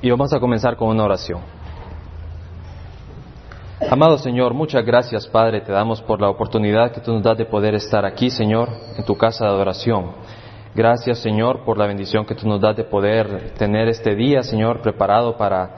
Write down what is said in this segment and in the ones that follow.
Y vamos a comenzar con una oración. Amado Señor, muchas gracias Padre, te damos por la oportunidad que tú nos das de poder estar aquí, Señor, en tu casa de adoración. Gracias Señor por la bendición que tú nos das de poder tener este día, Señor, preparado para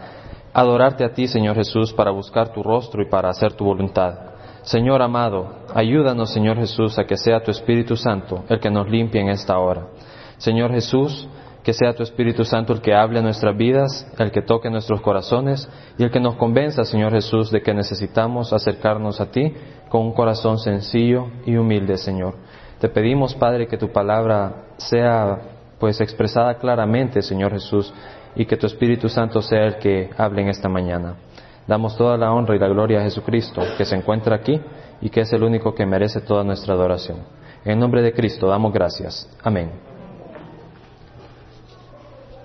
adorarte a ti, Señor Jesús, para buscar tu rostro y para hacer tu voluntad. Señor amado, ayúdanos, Señor Jesús, a que sea tu Espíritu Santo el que nos limpie en esta hora. Señor Jesús, que sea tu Espíritu Santo el que hable en nuestras vidas, el que toque nuestros corazones y el que nos convenza, Señor Jesús, de que necesitamos acercarnos a ti con un corazón sencillo y humilde, Señor. Te pedimos, Padre, que tu palabra sea pues expresada claramente, Señor Jesús, y que tu Espíritu Santo sea el que hable en esta mañana. Damos toda la honra y la gloria a Jesucristo, que se encuentra aquí y que es el único que merece toda nuestra adoración. En nombre de Cristo damos gracias. Amén.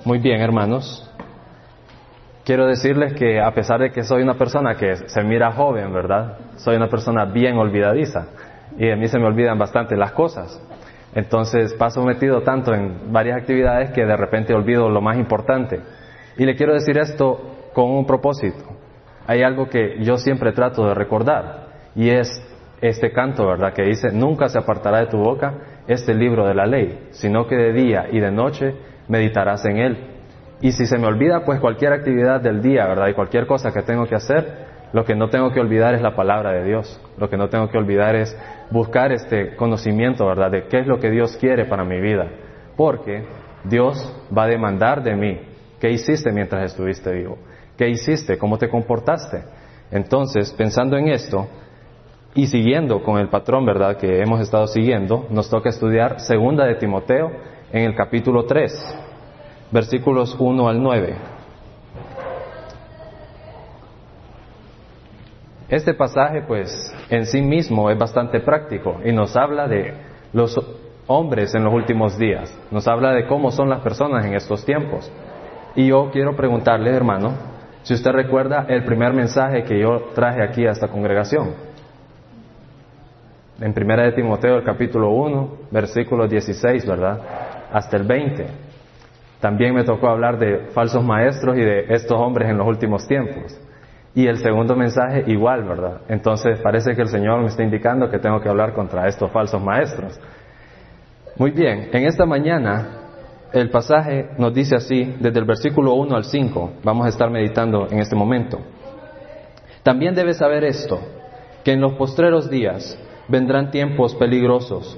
Muy bien, hermanos. Quiero decirles que a pesar de que soy una persona que se mira joven, ¿verdad? Soy una persona bien olvidadiza y a mí se me olvidan bastante las cosas. Entonces paso metido tanto en varias actividades que de repente olvido lo más importante. Y le quiero decir esto con un propósito. Hay algo que yo siempre trato de recordar y es este canto, ¿verdad? Que dice, nunca se apartará de tu boca este libro de la ley, sino que de día y de noche meditarás en él. Y si se me olvida, pues cualquier actividad del día, ¿verdad? Y cualquier cosa que tengo que hacer, lo que no tengo que olvidar es la palabra de Dios. Lo que no tengo que olvidar es buscar este conocimiento, ¿verdad? De qué es lo que Dios quiere para mi vida. Porque Dios va a demandar de mí qué hiciste mientras estuviste vivo. ¿Qué hiciste? ¿Cómo te comportaste? Entonces, pensando en esto y siguiendo con el patrón, ¿verdad? Que hemos estado siguiendo, nos toca estudiar segunda de Timoteo en el capítulo 3, versículos 1 al 9. Este pasaje, pues, en sí mismo es bastante práctico y nos habla de los hombres en los últimos días, nos habla de cómo son las personas en estos tiempos. Y yo quiero preguntarle, hermano, si usted recuerda el primer mensaje que yo traje aquí a esta congregación. En primera de Timoteo, el capítulo 1, versículo 16, ¿verdad? Hasta el 20. También me tocó hablar de falsos maestros y de estos hombres en los últimos tiempos. Y el segundo mensaje igual, ¿verdad? Entonces parece que el Señor me está indicando que tengo que hablar contra estos falsos maestros. Muy bien, en esta mañana el pasaje nos dice así, desde el versículo 1 al 5, vamos a estar meditando en este momento. También debes saber esto, que en los postreros días vendrán tiempos peligrosos,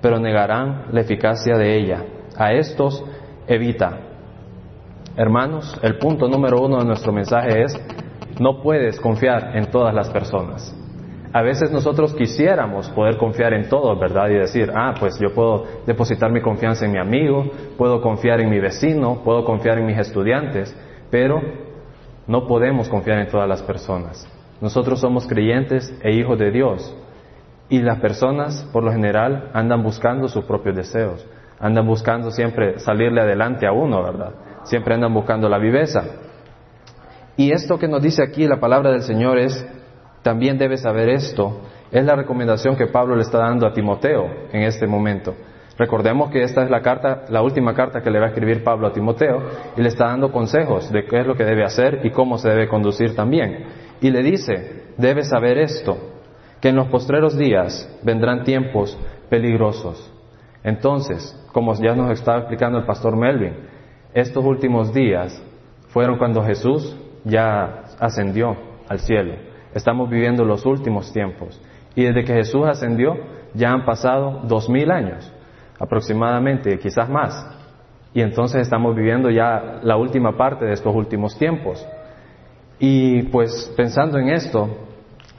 pero negarán la eficacia de ella. A estos evita. Hermanos, el punto número uno de nuestro mensaje es, no puedes confiar en todas las personas. A veces nosotros quisiéramos poder confiar en todos, ¿verdad? Y decir, ah, pues yo puedo depositar mi confianza en mi amigo, puedo confiar en mi vecino, puedo confiar en mis estudiantes, pero no podemos confiar en todas las personas. Nosotros somos creyentes e hijos de Dios y las personas, por lo general, andan buscando sus propios deseos, andan buscando siempre salirle adelante a uno, ¿verdad? Siempre andan buscando la viveza. Y esto que nos dice aquí la palabra del Señor es también debes saber esto. Es la recomendación que Pablo le está dando a Timoteo en este momento. Recordemos que esta es la carta, la última carta que le va a escribir Pablo a Timoteo y le está dando consejos de qué es lo que debe hacer y cómo se debe conducir también. Y le dice, debes saber esto, que en los postreros días vendrán tiempos peligrosos. Entonces, como ya nos estaba explicando el pastor Melvin, estos últimos días fueron cuando Jesús ya ascendió al cielo. Estamos viviendo los últimos tiempos. Y desde que Jesús ascendió, ya han pasado dos mil años, aproximadamente, quizás más. Y entonces estamos viviendo ya la última parte de estos últimos tiempos. Y pues pensando en esto,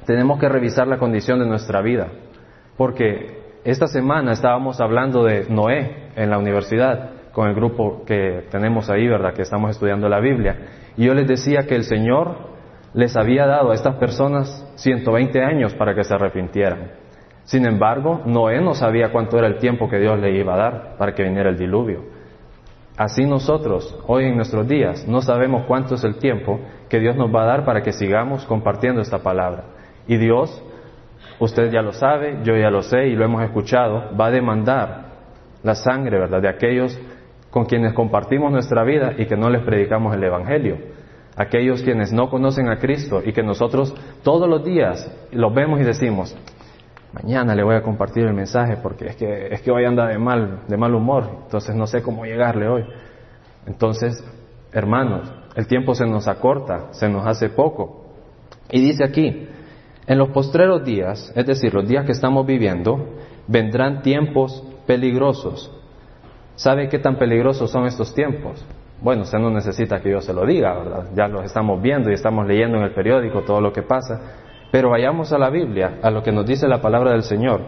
tenemos que revisar la condición de nuestra vida. Porque esta semana estábamos hablando de Noé en la universidad, con el grupo que tenemos ahí, ¿verdad? Que estamos estudiando la Biblia. Y yo les decía que el Señor les había dado a estas personas 120 años para que se arrepintieran. Sin embargo, Noé no sabía cuánto era el tiempo que Dios le iba a dar para que viniera el diluvio. Así nosotros, hoy en nuestros días, no sabemos cuánto es el tiempo que Dios nos va a dar para que sigamos compartiendo esta palabra. Y Dios, usted ya lo sabe, yo ya lo sé y lo hemos escuchado, va a demandar la sangre, ¿verdad?, de aquellos con quienes compartimos nuestra vida y que no les predicamos el Evangelio. Aquellos quienes no conocen a Cristo y que nosotros todos los días los vemos y decimos, mañana le voy a compartir el mensaje porque es que, es que hoy anda de mal, de mal humor, entonces no sé cómo llegarle hoy. Entonces, hermanos, el tiempo se nos acorta, se nos hace poco. Y dice aquí, en los postreros días, es decir, los días que estamos viviendo, vendrán tiempos peligrosos. ¿Sabe qué tan peligrosos son estos tiempos? Bueno, usted no necesita que yo se lo diga, ¿verdad? Ya los estamos viendo y estamos leyendo en el periódico todo lo que pasa. Pero vayamos a la Biblia, a lo que nos dice la palabra del Señor.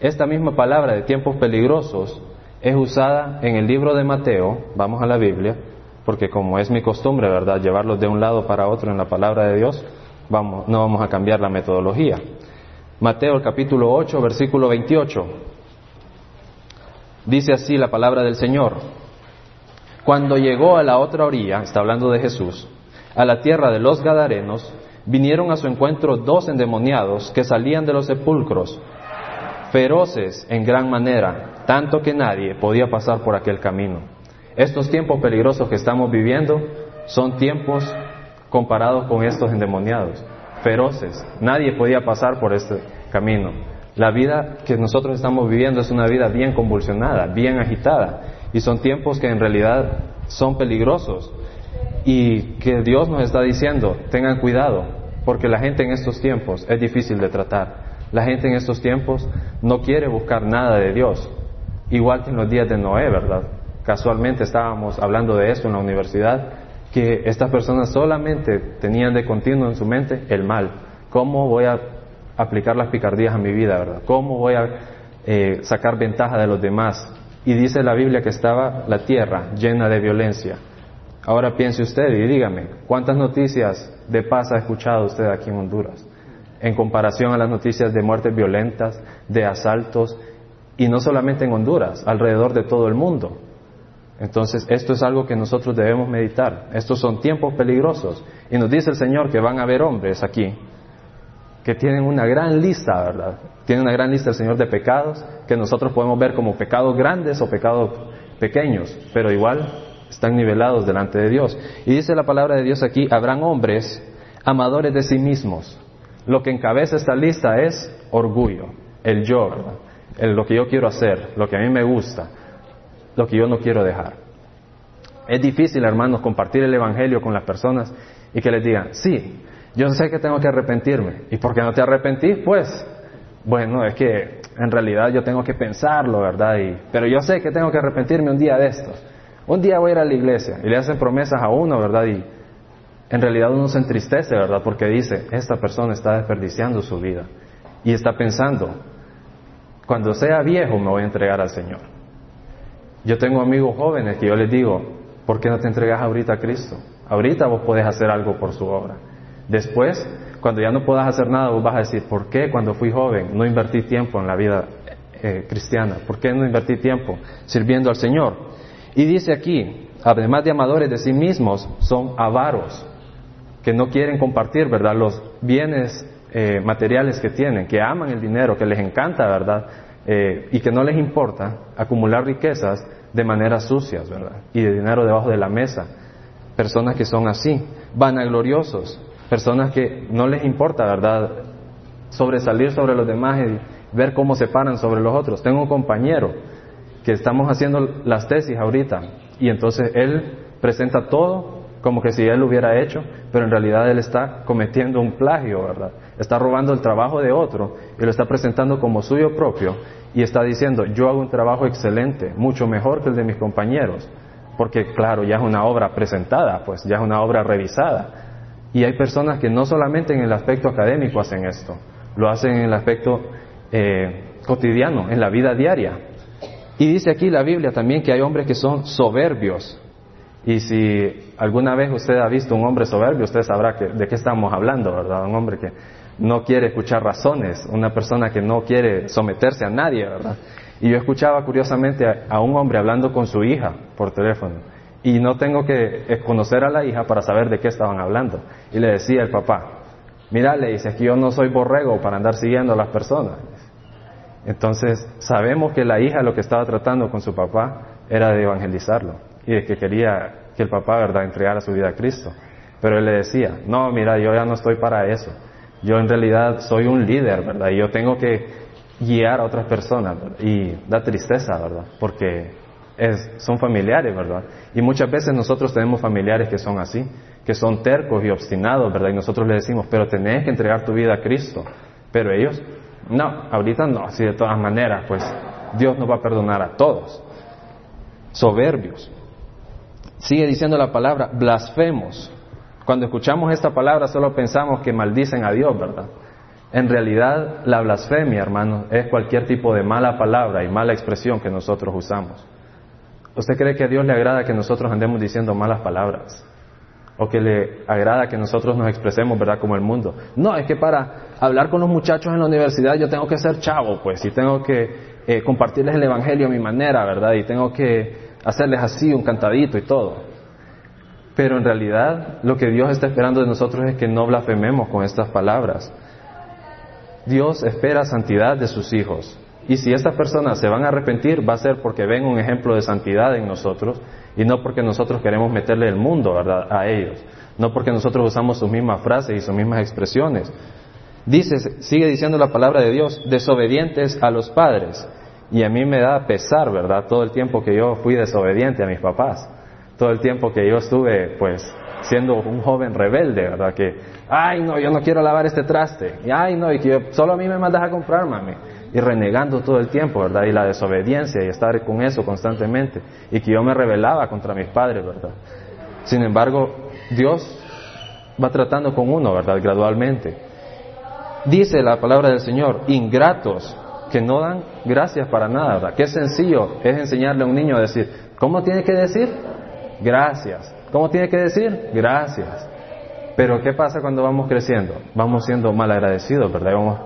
Esta misma palabra de tiempos peligrosos es usada en el libro de Mateo, vamos a la Biblia, porque como es mi costumbre, ¿verdad?, llevarlos de un lado para otro en la palabra de Dios, no vamos a cambiar la metodología. Mateo capítulo 8, versículo 28. Dice así la palabra del Señor. Cuando llegó a la otra orilla, está hablando de Jesús, a la tierra de los Gadarenos, vinieron a su encuentro dos endemoniados que salían de los sepulcros, feroces en gran manera, tanto que nadie podía pasar por aquel camino. Estos tiempos peligrosos que estamos viviendo son tiempos comparados con estos endemoniados, feroces. Nadie podía pasar por este camino. La vida que nosotros estamos viviendo es una vida bien convulsionada, bien agitada, y son tiempos que en realidad son peligrosos y que Dios nos está diciendo, tengan cuidado, porque la gente en estos tiempos es difícil de tratar. La gente en estos tiempos no quiere buscar nada de Dios, igual que en los días de Noé, ¿verdad? Casualmente estábamos hablando de eso en la universidad, que estas personas solamente tenían de continuo en su mente el mal. ¿Cómo voy a aplicar las picardías a mi vida, verdad? ¿Cómo voy a eh, sacar ventaja de los demás? Y dice la Biblia que estaba la tierra llena de violencia. Ahora piense usted y dígame, ¿cuántas noticias de paz ha escuchado usted aquí en Honduras? En comparación a las noticias de muertes violentas, de asaltos, y no solamente en Honduras, alrededor de todo el mundo. Entonces, esto es algo que nosotros debemos meditar. Estos son tiempos peligrosos. Y nos dice el Señor que van a haber hombres aquí que tienen una gran lista, ¿verdad? Tienen una gran lista el Señor de pecados que nosotros podemos ver como pecados grandes o pecados pequeños, pero igual están nivelados delante de Dios. Y dice la palabra de Dios aquí, habrán hombres amadores de sí mismos. Lo que encabeza esta lista es orgullo, el yo, el, lo que yo quiero hacer, lo que a mí me gusta, lo que yo no quiero dejar. Es difícil, hermanos, compartir el Evangelio con las personas y que les digan, sí, yo sé que tengo que arrepentirme. ¿Y por qué no te arrepentís? Pues, bueno, es que en realidad yo tengo que pensarlo, ¿verdad? Y, pero yo sé que tengo que arrepentirme un día de estos. Un día voy a ir a la iglesia y le hacen promesas a uno, ¿verdad? Y en realidad uno se entristece, ¿verdad? Porque dice, esta persona está desperdiciando su vida. Y está pensando, cuando sea viejo me voy a entregar al Señor. Yo tengo amigos jóvenes que yo les digo, ¿por qué no te entregas ahorita a Cristo? Ahorita vos podés hacer algo por su obra. Después, cuando ya no puedas hacer nada, vos vas a decir, ¿por qué cuando fui joven no invertí tiempo en la vida eh, cristiana? ¿Por qué no invertí tiempo sirviendo al Señor? Y dice aquí, además de amadores de sí mismos, son avaros, que no quieren compartir, ¿verdad?, los bienes eh, materiales que tienen, que aman el dinero, que les encanta, ¿verdad?, eh, y que no les importa acumular riquezas de maneras sucias, ¿verdad?, y de dinero debajo de la mesa. Personas que son así, vanagloriosos, personas que no les importa, ¿verdad?, sobresalir sobre los demás y ver cómo se paran sobre los otros. Tengo un compañero que estamos haciendo las tesis ahorita y entonces él presenta todo como que si él lo hubiera hecho, pero en realidad él está cometiendo un plagio, ¿verdad? Está robando el trabajo de otro y lo está presentando como suyo propio y está diciendo, yo hago un trabajo excelente, mucho mejor que el de mis compañeros, porque claro, ya es una obra presentada, pues ya es una obra revisada. Y hay personas que no solamente en el aspecto académico hacen esto, lo hacen en el aspecto eh, cotidiano, en la vida diaria. Y dice aquí la Biblia también que hay hombres que son soberbios, Y si alguna vez usted ha visto un hombre soberbio, usted sabrá que, de qué estamos hablando, ¿verdad? Un hombre que no quiere escuchar razones, una persona que no quiere someterse a nadie, ¿verdad? Y yo escuchaba curiosamente a, un hombre hablando con su hija por teléfono. Y no tengo que conocer a la hija para saber de qué estaban hablando. Y le decía el papá, mira, le dice, que yo no soy borrego para andar siguiendo a las personas. Entonces, sabemos que la hija lo que estaba tratando con su papá era de evangelizarlo y de que quería que el papá, ¿verdad?, entregara su vida a Cristo. Pero él le decía, no, mira, yo ya no estoy para eso. Yo en realidad soy un líder, ¿verdad? Y yo tengo que guiar a otras personas. Y da tristeza, ¿verdad? Porque son familiares, ¿verdad? Y muchas veces nosotros tenemos familiares que son así, que son tercos y obstinados, ¿verdad? Y nosotros le decimos, pero tenés que entregar tu vida a Cristo. Pero ellos, no, ahorita no, así de todas maneras, pues Dios nos va a perdonar a todos. Soberbios. Sigue diciendo la palabra, blasfemos. Cuando escuchamos esta palabra solo pensamos que maldicen a Dios, ¿verdad? En realidad, la blasfemia, hermano, es cualquier tipo de mala palabra y mala expresión que nosotros usamos. ¿Usted cree que a Dios le agrada que nosotros andemos diciendo malas palabras? ¿O que le agrada que nosotros nos expresemos, verdad, como el mundo? No, es que para hablar con los muchachos en la universidad yo tengo que ser chavo, pues, y tengo que eh, compartirles el Evangelio a mi manera, ¿verdad? Y tengo que hacerles así un cantadito y todo. Pero en realidad lo que Dios está esperando de nosotros es que no blasfememos con estas palabras. Dios espera santidad de sus hijos. Y si estas personas se van a arrepentir, va a ser porque ven un ejemplo de santidad en nosotros y no porque nosotros queremos meterle el mundo a ellos. No porque nosotros usamos sus mismas frases y sus mismas expresiones. Dice, sigue diciendo la palabra de Dios, desobedientes a los padres. Y a mí me da pesar, ¿verdad? Todo el tiempo que yo fui desobediente a mis papás. Todo el tiempo que yo estuve, pues, siendo un joven rebelde, ¿verdad? Que, ay, no, yo no quiero lavar este traste. Y, ay, no, y que solo a mí me mandas a comprar, mami. Y renegando todo el tiempo, ¿verdad? Y la desobediencia y estar con eso constantemente. Y que yo me rebelaba contra mis padres, ¿verdad? Sin embargo, Dios va tratando con uno, ¿verdad? Gradualmente. Dice la palabra del Señor, ingratos que no dan gracias para nada, ¿verdad? Qué sencillo es enseñarle a un niño a decir, ¿cómo tiene que decir? Gracias. ¿Cómo tiene que decir? Gracias. Pero ¿qué pasa cuando vamos creciendo? Vamos siendo mal agradecidos, ¿verdad? Vamos,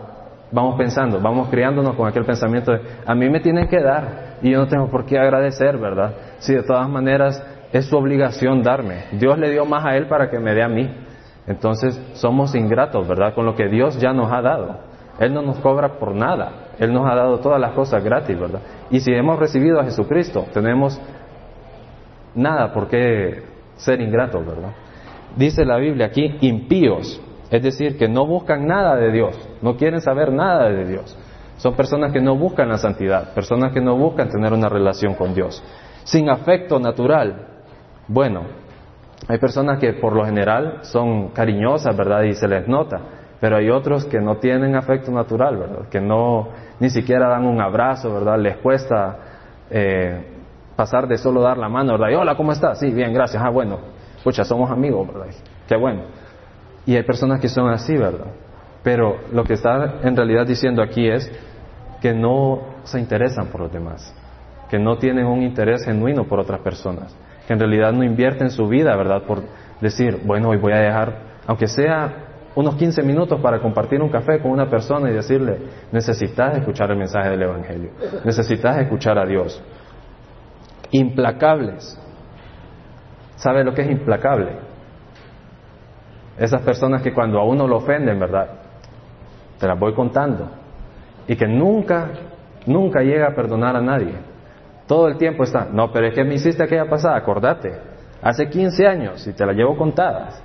vamos pensando, vamos criándonos con aquel pensamiento de, a mí me tienen que dar y yo no tengo por qué agradecer, ¿verdad? Si de todas maneras es su obligación darme. Dios le dio más a él para que me dé a mí. Entonces somos ingratos, ¿verdad? Con lo que Dios ya nos ha dado. Él no nos cobra por nada. Él nos ha dado todas las cosas gratis, ¿verdad? Y si hemos recibido a Jesucristo, tenemos nada por qué ser ingratos, ¿verdad? Dice la Biblia aquí, impíos, es decir, que no buscan nada de Dios, no quieren saber nada de Dios. Son personas que no buscan la santidad, personas que no buscan tener una relación con Dios. Sin afecto natural. Bueno, hay personas que por lo general son cariñosas, ¿verdad? Y se les nota. Pero hay otros que no tienen afecto natural, ¿verdad? Que no ni siquiera dan un abrazo, ¿verdad? Les cuesta eh, pasar de solo dar la mano, ¿verdad? Y hola, ¿cómo estás? Sí, bien, gracias. Ah, bueno, escucha, somos amigos, ¿verdad? Qué bueno. Y hay personas que son así, ¿verdad? Pero lo que está en realidad diciendo aquí es que no se interesan por los demás, que no tienen un interés genuino por otras personas, que en realidad no invierten su vida, ¿verdad? Por decir, bueno, hoy voy a dejar, aunque sea unos 15 minutos para compartir un café con una persona y decirle, necesitas escuchar el mensaje del Evangelio, necesitas escuchar a Dios. Implacables. ¿Sabe lo que es implacable? Esas personas que cuando a uno lo ofenden, ¿verdad? Te las voy contando. Y que nunca, nunca llega a perdonar a nadie. Todo el tiempo está, no, pero es que me hiciste aquella pasada, acordate. Hace 15 años y te la llevo contadas.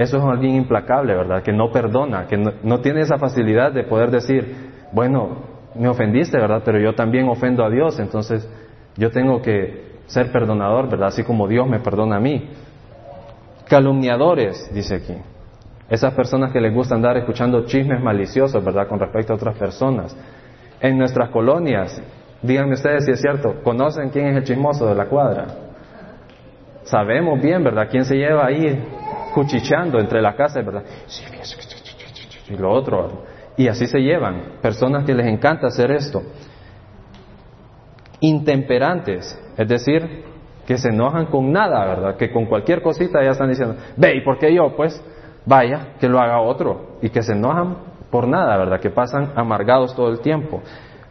Eso es alguien implacable, ¿verdad? Que no perdona, que no, tiene esa facilidad de poder decir, bueno, me ofendiste, ¿verdad? Pero yo también ofendo a Dios, entonces yo tengo que ser perdonador, ¿verdad? Así como Dios me perdona a mí. Calumniadores, dice aquí. Esas personas que les gusta andar escuchando chismes maliciosos, ¿verdad? Con respecto a otras personas. En nuestras colonias, díganme ustedes si es cierto, ¿conocen quién es el chismoso de la cuadra? Sabemos bien, ¿verdad? ¿Quién se lleva ahí cuchicheando entre las casas, ¿verdad? Y lo otro. Y así se llevan. Personas que les encanta hacer esto. Intemperantes, es decir, Que se enojan con nada, ¿verdad? Que con cualquier cosita ya están diciendo, ve, ¿y por qué yo? Pues vaya, que lo haga otro. Y que se enojan por nada, ¿verdad? Que pasan amargados todo el tiempo.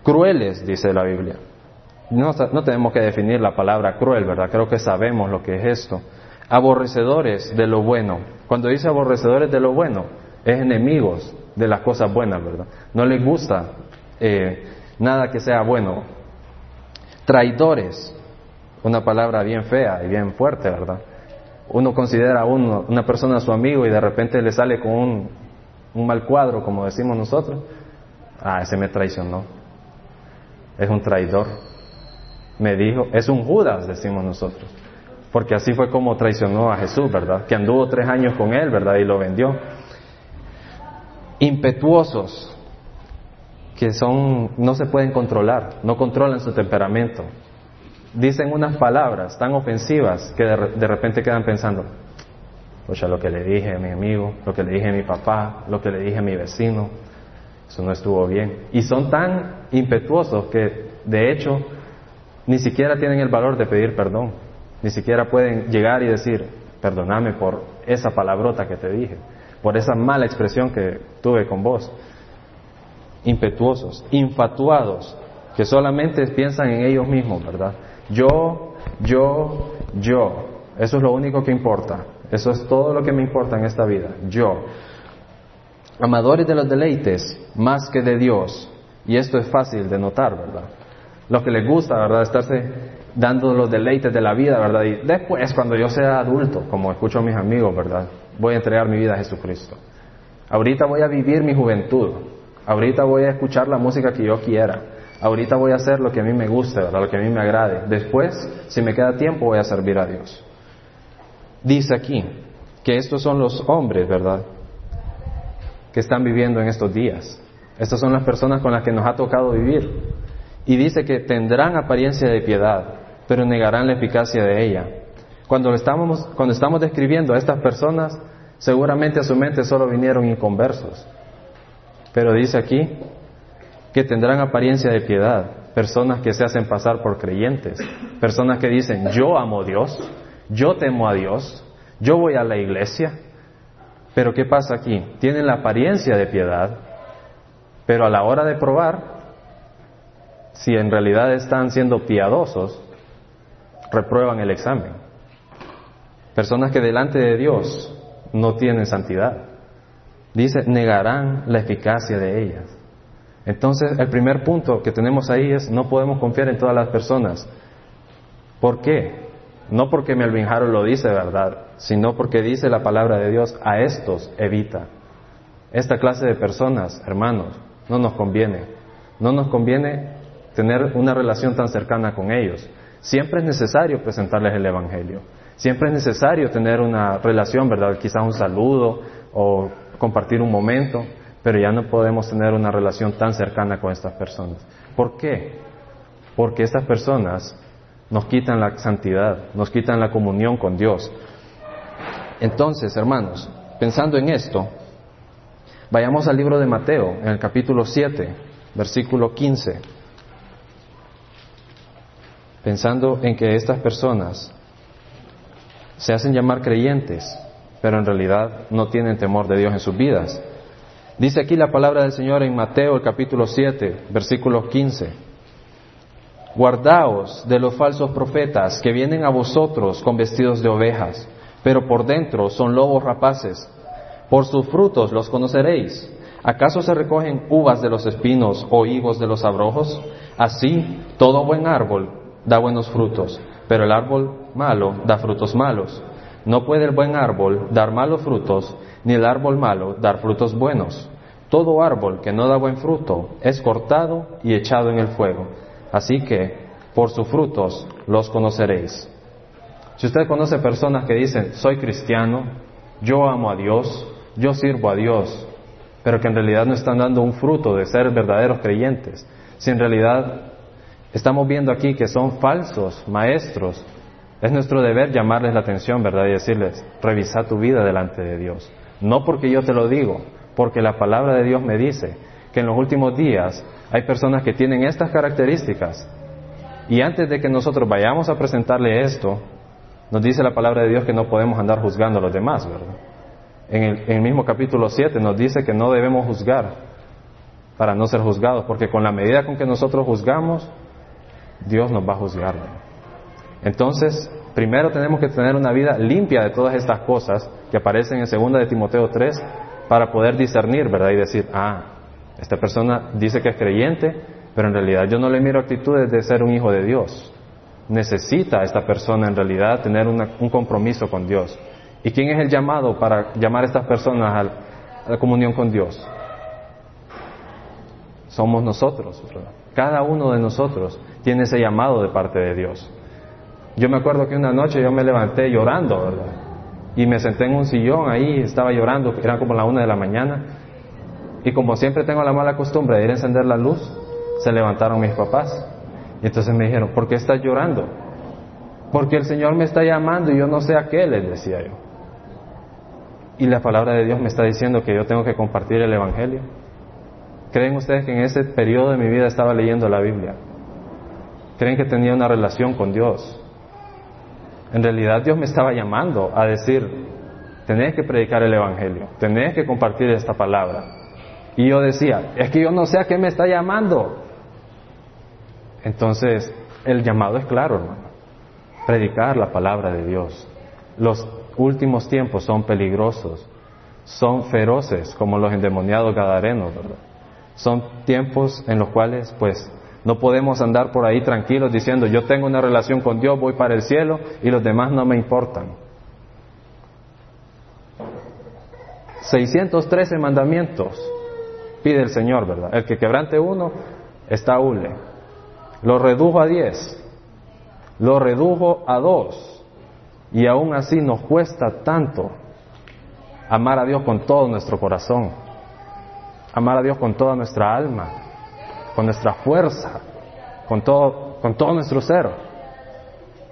Crueles, dice la Biblia. No, no tenemos que definir la palabra cruel, ¿verdad? Creo que sabemos lo que es esto. Aborrecedores de lo bueno. Cuando dice aborrecedores de lo bueno, es enemigos de las cosas buenas, ¿verdad? No les gusta eh, nada que sea bueno. Traidores, una palabra bien fea y bien fuerte, ¿verdad? Uno considera a uno, una persona su amigo y de repente le sale con un, un mal cuadro, como decimos nosotros. Ah, ese me traicionó. Es un traidor. Me dijo, es un Judas, decimos nosotros. Porque así fue como traicionó a Jesús, ¿verdad? Que anduvo tres años con él, ¿verdad? Y lo vendió. Impetuosos, que son, no se pueden controlar, no controlan su temperamento. Dicen unas palabras tan ofensivas que de, repente quedan pensando, oye, lo que le dije a mi amigo, lo que le dije a mi papá, lo que le dije a mi vecino, eso no estuvo bien. Y son tan impetuosos que, de hecho, ni siquiera tienen el valor de pedir perdón, ni siquiera pueden llegar y decir, perdóname por esa palabrota que te dije, por esa mala expresión que tuve con vos impetuosos, infatuados, que solamente piensan en ellos mismos, ¿verdad? Yo, yo, yo. Eso es lo único que importa. Eso es todo lo que me importa en esta vida. Yo. Amadores de los deleites más que de Dios. Y esto es fácil de notar, ¿verdad? Lo que les gusta, ¿verdad? Estarse dando los deleites de la vida, ¿verdad? Y después, cuando yo sea adulto, como escucho a mis amigos, ¿verdad? Voy a entregar mi vida a Jesucristo. Ahorita voy a vivir mi juventud. Ahorita voy a escuchar la música que yo quiera. Ahorita voy a hacer lo que a mí me guste, lo que a mí me agrade. Después, si me queda tiempo, voy a servir a Dios. Dice aquí que estos son los hombres, ¿verdad? Que están viviendo en estos días. Estas son las personas con las que nos ha tocado vivir. Y dice que tendrán apariencia de piedad, pero negarán la eficacia de ella. Cuando estamos, describiendo a estas personas, seguramente a su mente solo vinieron inconversos pero dice aquí que tendrán apariencia de piedad, personas que se hacen pasar por creyentes, personas que dicen, yo amo a Dios, yo temo a Dios, yo voy a la iglesia. Pero ¿qué pasa aquí? Tienen la apariencia de piedad, pero a la hora de probar, si en realidad están siendo piadosos, reprueban el examen. Personas que delante de Dios no tienen santidad. Dice, negarán la eficacia de ellas. Entonces, el primer punto que tenemos ahí es, no podemos confiar en todas las personas. ¿Por qué? No porque Melvin Harold lo dice, ¿verdad? Sino porque dice la palabra de Dios, a estos evita. Esta clase de personas, hermanos, no nos conviene. No nos conviene tener una relación tan cercana con ellos. Siempre es necesario presentarles el Evangelio. Siempre es necesario tener una relación, ¿verdad? Quizás un saludo o compartir un momento, pero ya no podemos tener una relación tan cercana con estas personas. ¿Por qué? Porque estas personas nos quitan la santidad, nos quitan la comunión con Dios. Entonces, hermanos, pensando en esto, vayamos al libro de Mateo, en el capítulo 7, versículo 15. Pensando en que estas personas se hacen llamar creyentes, pero en realidad no tienen temor de Dios en sus vidas. Dice aquí la palabra del Señor en Mateo el capítulo 7, versículo 15. Guardaos de los falsos profetas que vienen a vosotros con vestidos de ovejas, pero por dentro son lobos rapaces. Por sus frutos los conoceréis. ¿Acaso se recogen uvas de los espinos o higos de los abrojos? Así, todo buen árbol da buenos frutos, pero el árbol malo da frutos malos. No puede el buen árbol dar malos frutos, ni el árbol malo dar frutos buenos. Todo árbol que no da buen fruto es cortado y echado en el fuego. Así que por sus frutos los conoceréis. Si usted conoce personas que dicen, soy cristiano, yo amo a Dios, yo sirvo a Dios, pero que en realidad no están dando un fruto de ser verdaderos creyentes, si en realidad estamos viendo aquí que son falsos maestros es nuestro deber llamarles la atención, ¿verdad? Y decirles, revisa tu vida delante de Dios. No porque yo te lo digo, porque la palabra de Dios me dice que en los últimos días hay personas que tienen estas características Y antes de que nosotros vayamos a presentarle esto, nos dice la palabra de Dios que no podemos andar juzgando a los demás, ¿verdad? En el, en el mismo capítulo 7 nos dice que no debemos juzgar para no ser juzgados, porque con la medida con que nosotros juzgamos, Dios nos va a juzgar. Entonces, primero tenemos que tener una vida limpia de todas estas cosas que aparecen en 2 de Timoteo 3 para poder discernir, ¿verdad? Y decir, ah, esta persona dice que es creyente, pero en realidad yo no le miro actitudes de ser un hijo de Dios. Necesita esta persona en realidad tener un compromiso con Dios. ¿Y quién es el llamado para llamar a estas personas a la comunión con Dios? Somos nosotros. Cada uno de nosotros tiene ese llamado de parte de Dios. Yo me acuerdo que una noche yo me levanté llorando, ¿verdad? Y me senté en un sillón ahí, estaba llorando, era como la una de la mañana. Y como siempre tengo la mala costumbre de ir a encender la luz, se levantaron mis papás. Y entonces me dijeron, ¿por qué estás llorando? Porque el Señor me está llamando y yo no sé a qué, les decía yo. Y la palabra de Dios me está diciendo que yo tengo que compartir el Evangelio. ¿Creen ustedes que en ese periodo de mi vida estaba leyendo la Biblia? ¿Creen que tenía una relación con Dios? En realidad Dios me estaba llamando a decir, tenés que predicar el Evangelio, tenés que compartir esta palabra. Y yo decía, es que yo no sé a qué me está llamando. Entonces, el llamado es claro, hermano. Predicar la palabra de Dios. Los últimos tiempos son peligrosos, son feroces como los endemoniados gadarenos, ¿verdad? Son tiempos en los cuales, pues, no podemos andar por ahí tranquilos diciendo, yo tengo una relación con Dios, voy para el cielo y los demás no me importan. 613 mandamientos pide el Señor, ¿verdad? El que quebrante uno está hule. Lo redujo a 10, lo redujo a dos y aún así nos cuesta tanto amar a Dios con todo nuestro corazón, amar a Dios con toda nuestra alma, con nuestra fuerza, con todo, con todo nuestro ser,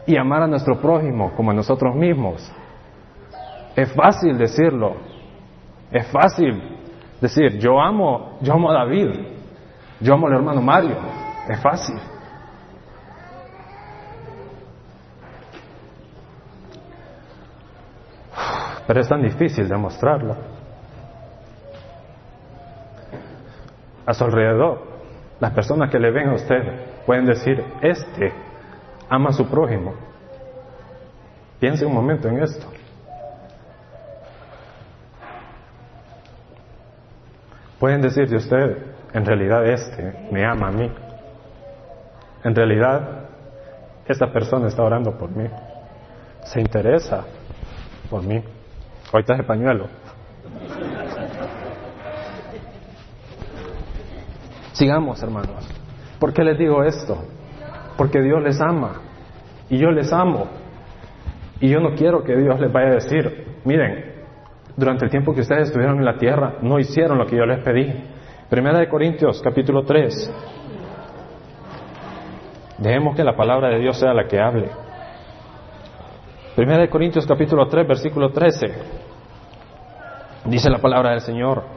y amar a nuestro prójimo como a nosotros mismos. Es fácil decirlo, es fácil decir, yo amo, yo amo a David, yo amo al hermano Mario, es fácil. Pero es tan difícil demostrarlo. A su alrededor, las personas que le ven a usted pueden decir, este ama a su prójimo. Piense un momento en esto. Pueden decir de usted, en realidad este me ama a mí. En realidad, esta persona está orando por mí. Se interesa por mí. Ahorita es el pañuelo. Sigamos, hermanos. ¿Por qué les digo esto? Porque Dios les ama y yo les amo. Y yo no quiero que Dios les vaya a decir, miren, durante el tiempo que ustedes estuvieron en la tierra, no hicieron lo que yo les pedí. Primera de Corintios, capítulo 3. Dejemos que la palabra de Dios sea la que hable. Primera de Corintios, capítulo 3, versículo 13. Dice la palabra del Señor,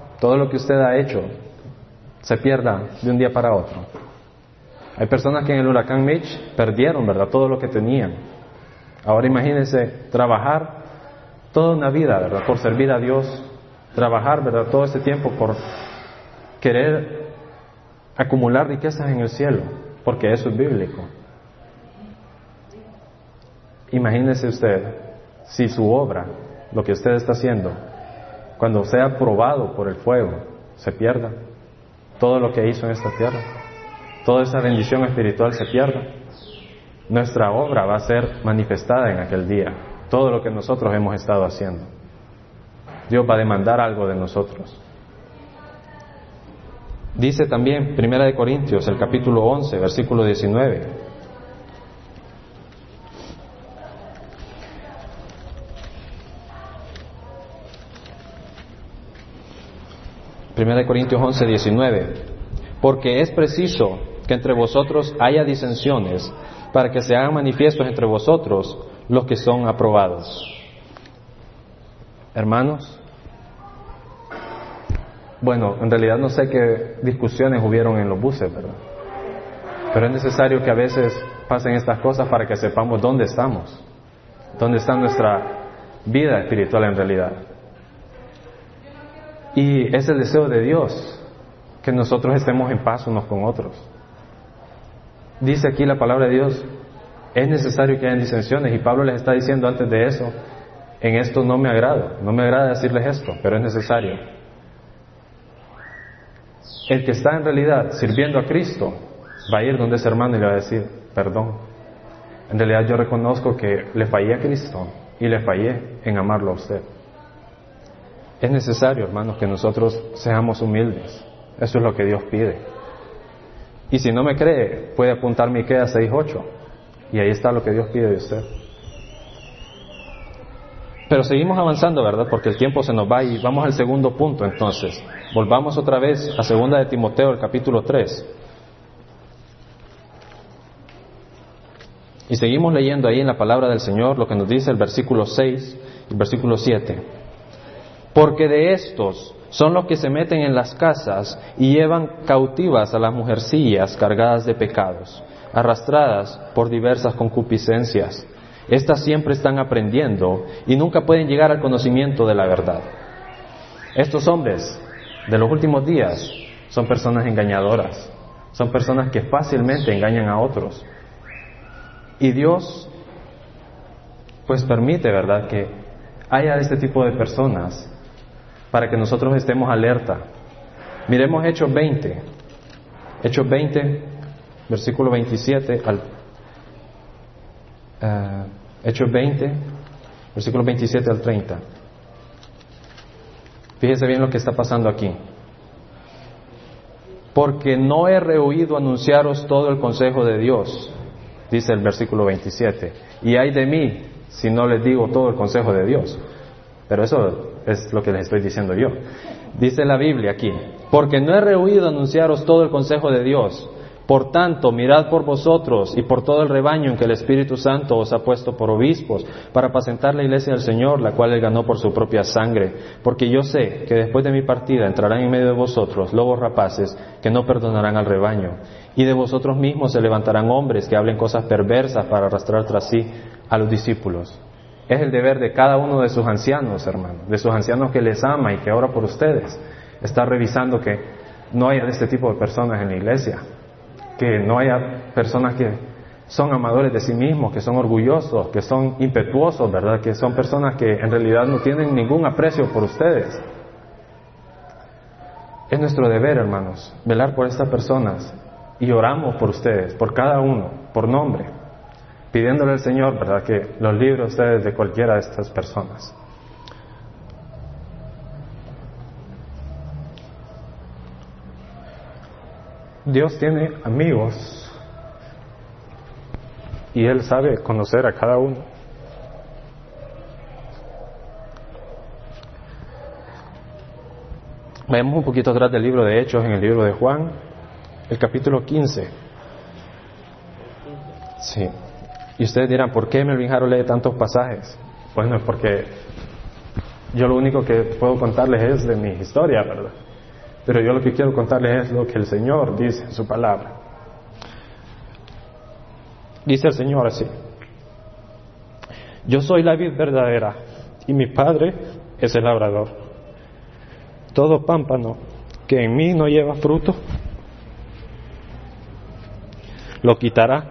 todo lo que usted ha hecho, se pierda de un día para otro? Hay personas que en el huracán Mitch perdieron, ¿verdad?, todo lo que tenían. Ahora imagínense trabajar toda una vida, ¿verdad?, por servir a Dios, trabajar, ¿verdad?, todo ese tiempo por querer acumular riquezas en el cielo, porque eso es bíblico. Imagínese usted si su obra lo que usted está haciendo, cuando sea probado por el fuego, se pierda. Todo lo que hizo en esta tierra, toda esa bendición espiritual se pierda. Nuestra obra va a ser manifestada en aquel día, todo lo que nosotros hemos estado haciendo. Dios va a demandar algo de nosotros. Dice también Primera de Corintios, el capítulo 11, versículo 19. 1 Corintios 11, 19. Porque es preciso que entre vosotros haya disensiones para que se hagan manifiestos entre vosotros los que son aprobados. Hermanos, bueno, en realidad no sé qué discusiones hubieron en los buses, ¿verdad? Pero es necesario que a veces pasen estas cosas para que sepamos dónde estamos, dónde está nuestra vida espiritual en realidad. Y es el deseo de Dios que nosotros estemos en paz unos con otros. Dice aquí la palabra de Dios, es necesario que hayan disensiones y Pablo les está diciendo antes de eso, en esto no me agrada, no me agrada decirles esto, pero es necesario. El que está en realidad sirviendo a Cristo va a ir donde ese hermano y le va a decir, perdón. En realidad yo reconozco que le fallé a Cristo y le fallé en amarlo a usted. Es necesario, hermanos, que nosotros seamos humildes. Eso es lo que Dios pide. Y si no me cree, puede apuntar Miqueas 6.8. Y ahí está lo que Dios pide de usted. Pero seguimos avanzando, ¿verdad? Porque el tiempo se nos va y vamos al segundo punto entonces. Volvamos otra vez a segunda de Timoteo, el capítulo 3. Y seguimos leyendo ahí en la palabra del Señor lo que nos dice el versículo 6 y versículo 7. Porque de estos son los que se meten en las casas y llevan cautivas a las mujercillas cargadas de pecados, arrastradas por diversas concupiscencias. Estas siempre están aprendiendo y nunca pueden llegar al conocimiento de la verdad. Estos hombres de los últimos días son personas engañadoras, son personas que fácilmente engañan a otros. Y Dios pues permite, ¿verdad?, que haya este tipo de personas para que nosotros estemos alerta. Miremos Hechos 20. Hechos 20, versículo 27 al... Uh, Hechos 20, versículo 27 al 30. Fíjese bien lo que está pasando aquí. Porque no he rehuido anunciaros todo el consejo de Dios, dice el versículo 27. Y hay de mí si no les digo todo el consejo de Dios. Pero eso es lo que les estoy diciendo yo. Dice la Biblia aquí, porque no he rehuido anunciaros todo el consejo de Dios. Por tanto, mirad por vosotros y por todo el rebaño en que el Espíritu Santo os ha puesto por obispos, para apacentar la iglesia del Señor, la cual él ganó por su propia sangre. Porque yo sé que después de mi partida entrarán en medio de vosotros lobos rapaces que no perdonarán al rebaño. Y de vosotros mismos se levantarán hombres que hablen cosas perversas para arrastrar tras sí a los discípulos. Es el deber de cada uno de sus ancianos, hermanos, de sus ancianos que les ama y que ora por ustedes, estar revisando que no haya de este tipo de personas en la iglesia, que no haya personas que son amadores de sí mismos, que son orgullosos, que son impetuosos, ¿verdad? Que son personas que en realidad no tienen ningún aprecio por ustedes. Es nuestro deber, hermanos, velar por estas personas y oramos por ustedes, por cada uno, por nombre pidiéndole al Señor, ¿verdad?, que los libre ustedes de cualquiera de estas personas. Dios tiene amigos y Él sabe conocer a cada uno. Veamos un poquito atrás del libro de Hechos, en el libro de Juan, el capítulo 15. Sí. Y ustedes dirán, ¿por qué Melvin Haro lee tantos pasajes? Bueno, porque yo lo único que puedo contarles es de mi historia, ¿verdad? Pero yo lo que quiero contarles es lo que el Señor dice en su palabra. Dice el Señor así, yo soy la vid verdadera y mi Padre es el labrador. Todo pámpano que en mí no lleva fruto, lo quitará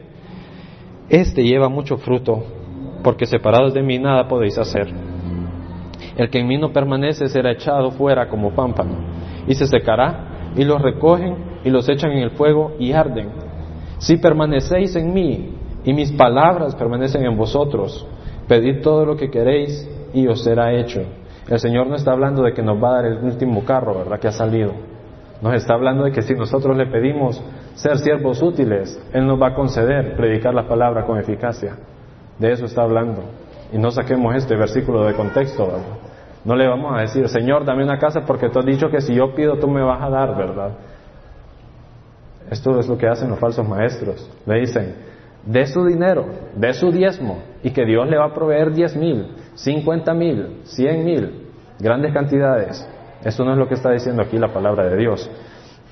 este lleva mucho fruto, porque separados de mí nada podéis hacer. El que en mí no permanece será echado fuera como pámpano, y se secará, y los recogen y los echan en el fuego y arden. Si permanecéis en mí y mis palabras permanecen en vosotros, pedid todo lo que queréis y os será hecho. El Señor no está hablando de que nos va a dar el último carro, ¿verdad? Que ha salido. Nos está hablando de que si nosotros le pedimos ser siervos útiles, Él nos va a conceder predicar la palabra con eficacia. De eso está hablando. Y no saquemos este versículo de contexto, ¿verdad? No le vamos a decir, Señor, dame una casa porque tú has dicho que si yo pido tú me vas a dar, ¿verdad? Esto es lo que hacen los falsos maestros. Le dicen, de su dinero, de su diezmo, y que Dios le va a proveer diez mil, cincuenta mil, cien mil, grandes cantidades. Eso no es lo que está diciendo aquí la palabra de Dios.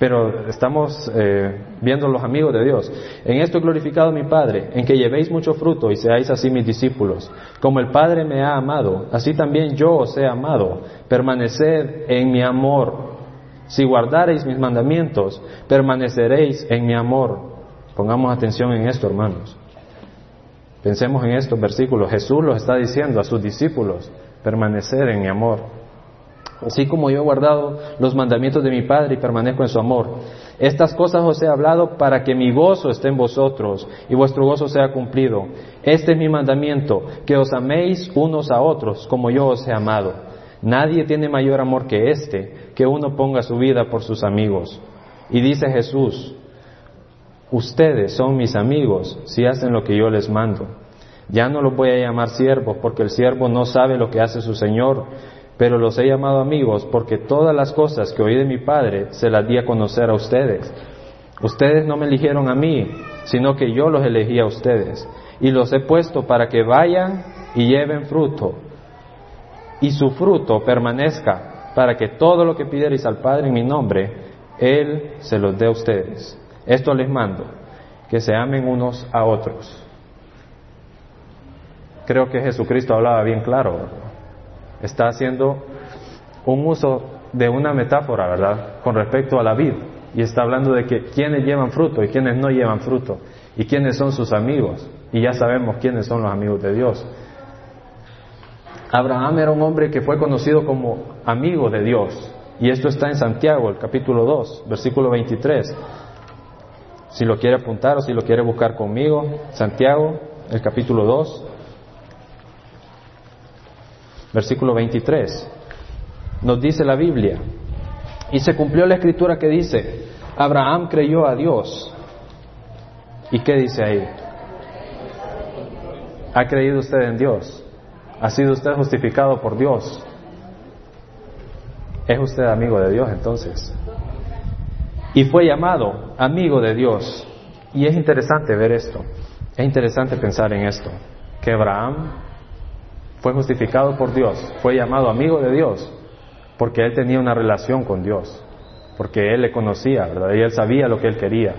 Pero estamos eh, viendo los amigos de Dios. En esto he glorificado mi Padre, en que llevéis mucho fruto y seáis así mis discípulos. Como el Padre me ha amado, así también yo os he amado. Permaneced en mi amor. Si guardareis mis mandamientos, permaneceréis en mi amor. Pongamos atención en esto, hermanos. Pensemos en estos versículos. Jesús los está diciendo a sus discípulos, permanecer en mi amor. Así como yo he guardado los mandamientos de mi Padre y permanezco en su amor. Estas cosas os he hablado para que mi gozo esté en vosotros y vuestro gozo sea cumplido. Este es mi mandamiento, que os améis unos a otros como yo os he amado. Nadie tiene mayor amor que este, que uno ponga su vida por sus amigos. Y dice Jesús, ustedes son mis amigos si hacen lo que yo les mando. Ya no los voy a llamar siervos porque el siervo no sabe lo que hace su Señor pero los he llamado amigos porque todas las cosas que oí de mi Padre se las di a conocer a ustedes. Ustedes no me eligieron a mí, sino que yo los elegí a ustedes. Y los he puesto para que vayan y lleven fruto. Y su fruto permanezca, para que todo lo que pidierais al Padre en mi nombre, Él se los dé a ustedes. Esto les mando, que se amen unos a otros. Creo que Jesucristo hablaba bien claro está haciendo un uso de una metáfora, ¿verdad? Con respecto a la vid. Y está hablando de que quienes llevan fruto y quienes no llevan fruto. Y quiénes son sus amigos. Y ya sabemos quiénes son los amigos de Dios. Abraham era un hombre que fue conocido como amigo de Dios. Y esto está en Santiago, el capítulo 2, versículo 23. Si lo quiere apuntar o si lo quiere buscar conmigo, Santiago, el capítulo 2, versículo 23. Nos dice la Biblia, y se cumplió la escritura que dice, Abraham creyó a Dios. ¿Y qué dice ahí? ¿Ha creído usted en Dios? ¿Ha sido usted justificado por Dios? ¿Es usted amigo de Dios entonces? Y fue llamado amigo de Dios. Y es interesante ver esto. Es interesante pensar en esto. Que Abraham fue justificado por Dios, fue llamado amigo de Dios, porque él tenía una relación con Dios, porque él le conocía, ¿verdad? Y él sabía lo que él quería.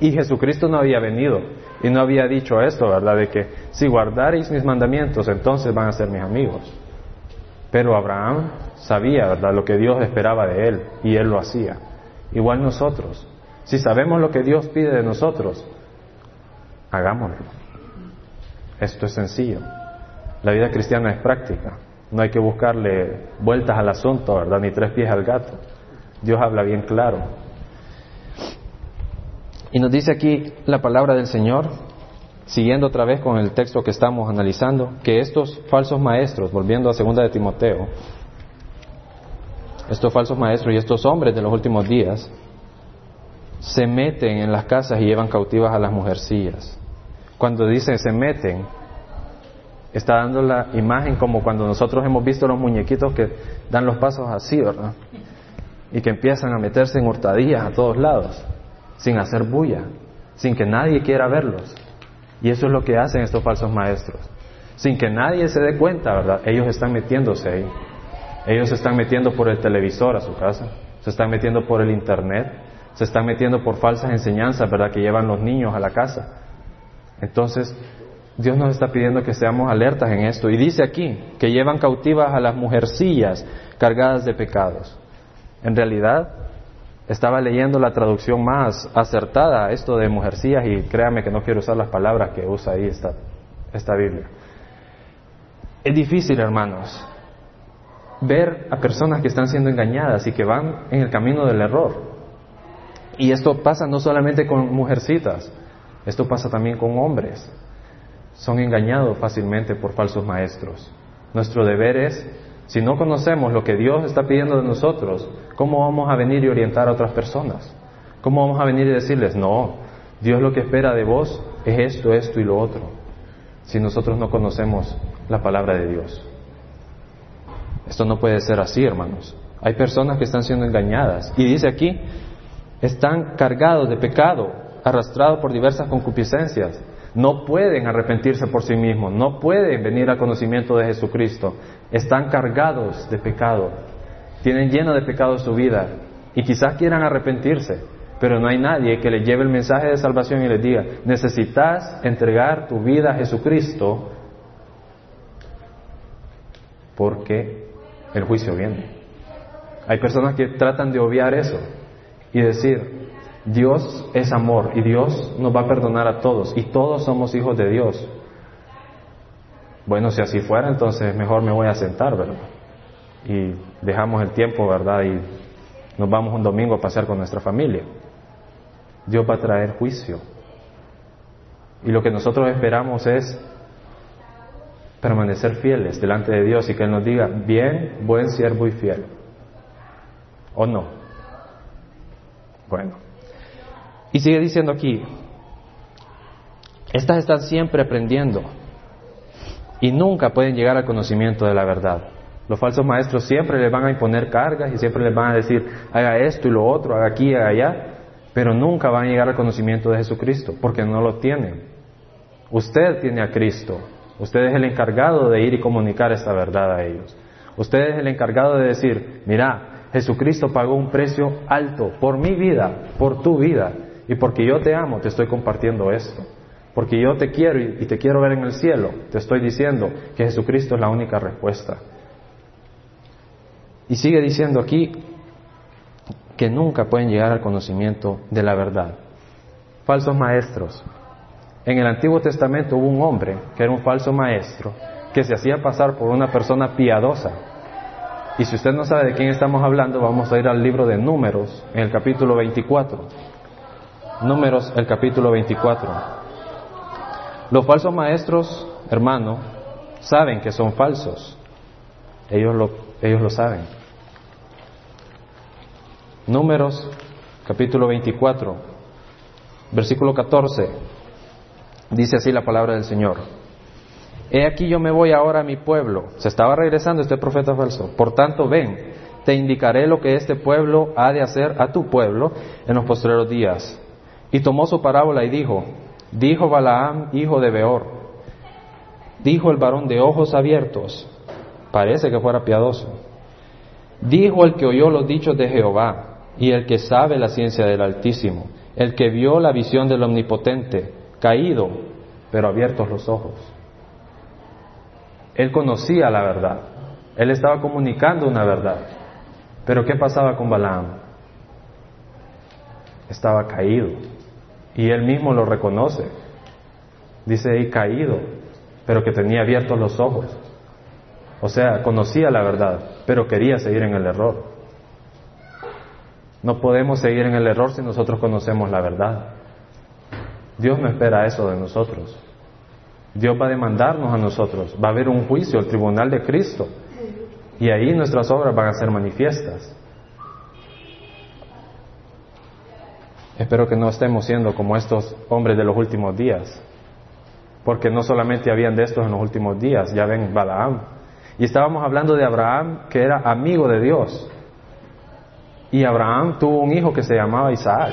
Y Jesucristo no había venido y no había dicho esto, ¿verdad? De que si guardaréis mis mandamientos, entonces van a ser mis amigos. Pero Abraham sabía, ¿verdad? Lo que Dios esperaba de él y él lo hacía. Igual nosotros. Si sabemos lo que Dios pide de nosotros, hagámoslo. Esto es sencillo. La vida cristiana es práctica. No hay que buscarle vueltas al asunto, ¿verdad? Ni tres pies al gato. Dios habla bien claro. Y nos dice aquí la palabra del Señor, siguiendo otra vez con el texto que estamos analizando, que estos falsos maestros, volviendo a segunda de Timoteo, estos falsos maestros y estos hombres de los últimos días, se meten en las casas y llevan cautivas a las mujercillas. Cuando dicen se meten, está dando la imagen como cuando nosotros hemos visto los muñequitos que dan los pasos así, ¿verdad? Y que empiezan a meterse en hurtadillas a todos lados, sin hacer bulla, sin que nadie quiera verlos. Y eso es lo que hacen estos falsos maestros. Sin que nadie se dé cuenta, ¿verdad? Ellos están metiéndose ahí. Ellos se están metiendo por el televisor a su casa, se están metiendo por el internet, se están metiendo por falsas enseñanzas, ¿verdad? Que llevan los niños a la casa. Entonces, Dios nos está pidiendo que seamos alertas en esto. Y dice aquí que llevan cautivas a las mujercillas cargadas de pecados. En realidad, estaba leyendo la traducción más acertada esto de mujercillas y créame que no quiero usar las palabras que usa ahí esta, esta Biblia. Es difícil, hermanos, ver a personas que están siendo engañadas y que van en el camino del error. Y esto pasa no solamente con mujercitas, esto pasa también con hombres. Son engañados fácilmente por falsos maestros. Nuestro deber es, si no conocemos lo que Dios está pidiendo de nosotros, ¿cómo vamos a venir y orientar a otras personas? ¿Cómo vamos a venir y decirles, no, Dios lo que espera de vos es esto, esto y lo otro? Si nosotros no conocemos la palabra de Dios. Esto no puede ser así, hermanos. Hay personas que están siendo engañadas. Y dice aquí, están cargados de pecado, arrastrados por diversas concupiscencias. No pueden arrepentirse por sí mismos, no pueden venir al conocimiento de Jesucristo. Están cargados de pecado, tienen lleno de pecado su vida y quizás quieran arrepentirse, pero no hay nadie que les lleve el mensaje de salvación y les diga, necesitas entregar tu vida a Jesucristo porque el juicio viene. Hay personas que tratan de obviar eso y decir, Dios es amor y Dios nos va a perdonar a todos y todos somos hijos de Dios. Bueno, si así fuera, entonces mejor me voy a sentar, ¿verdad? Y dejamos el tiempo, ¿verdad? Y nos vamos un domingo a pasear con nuestra familia. Dios va a traer juicio. Y lo que nosotros esperamos es permanecer fieles delante de Dios y que Él nos diga, bien, buen siervo y fiel. ¿O no? Bueno. Y sigue diciendo aquí, estas están siempre aprendiendo y nunca pueden llegar al conocimiento de la verdad. Los falsos maestros siempre les van a imponer cargas y siempre les van a decir, haga esto y lo otro, haga aquí, haga allá, pero nunca van a llegar al conocimiento de Jesucristo, porque no lo tienen. Usted tiene a Cristo, usted es el encargado de ir y comunicar esta verdad a ellos. Usted es el encargado de decir, mira, Jesucristo pagó un precio alto por mi vida, por tu vida, y porque yo te amo, te estoy compartiendo esto. Porque yo te quiero y te quiero ver en el cielo, te estoy diciendo que Jesucristo es la única respuesta. Y sigue diciendo aquí que nunca pueden llegar al conocimiento de la verdad. Falsos maestros. En el Antiguo Testamento hubo un hombre que era un falso maestro que se hacía pasar por una persona piadosa. Y si usted no sabe de quién estamos hablando, vamos a ir al libro de Números, en el capítulo 24. Números, el capítulo 24. Los falsos maestros, hermano, saben que son falsos. Ellos lo, ellos lo saben. Números, capítulo 24, versículo 14. Dice así la palabra del Señor. He aquí yo me voy ahora a mi pueblo. Se estaba regresando este profeta falso. Por tanto, ven, te indicaré lo que este pueblo ha de hacer a tu pueblo en los postreros días. Y tomó su parábola y dijo, dijo Balaam, hijo de Beor, dijo el varón de ojos abiertos, parece que fuera piadoso, dijo el que oyó los dichos de Jehová y el que sabe la ciencia del Altísimo, el que vio la visión del Omnipotente, caído, pero abiertos los ojos. Él conocía la verdad, él estaba comunicando una verdad, pero ¿qué pasaba con Balaam? Estaba caído, y él mismo lo reconoce. Dice ahí caído, pero que tenía abiertos los ojos. O sea, conocía la verdad, pero quería seguir en el error. No podemos seguir en el error si nosotros conocemos la verdad. Dios no espera eso de nosotros. Dios va a demandarnos a nosotros. Va a haber un juicio, el tribunal de Cristo. Y ahí nuestras obras van a ser manifiestas. Espero que no estemos siendo como estos hombres de los últimos días, porque no solamente habían de estos en los últimos días, ya ven Balaam. Y estábamos hablando de Abraham, que era amigo de Dios. Y Abraham tuvo un hijo que se llamaba Isaac.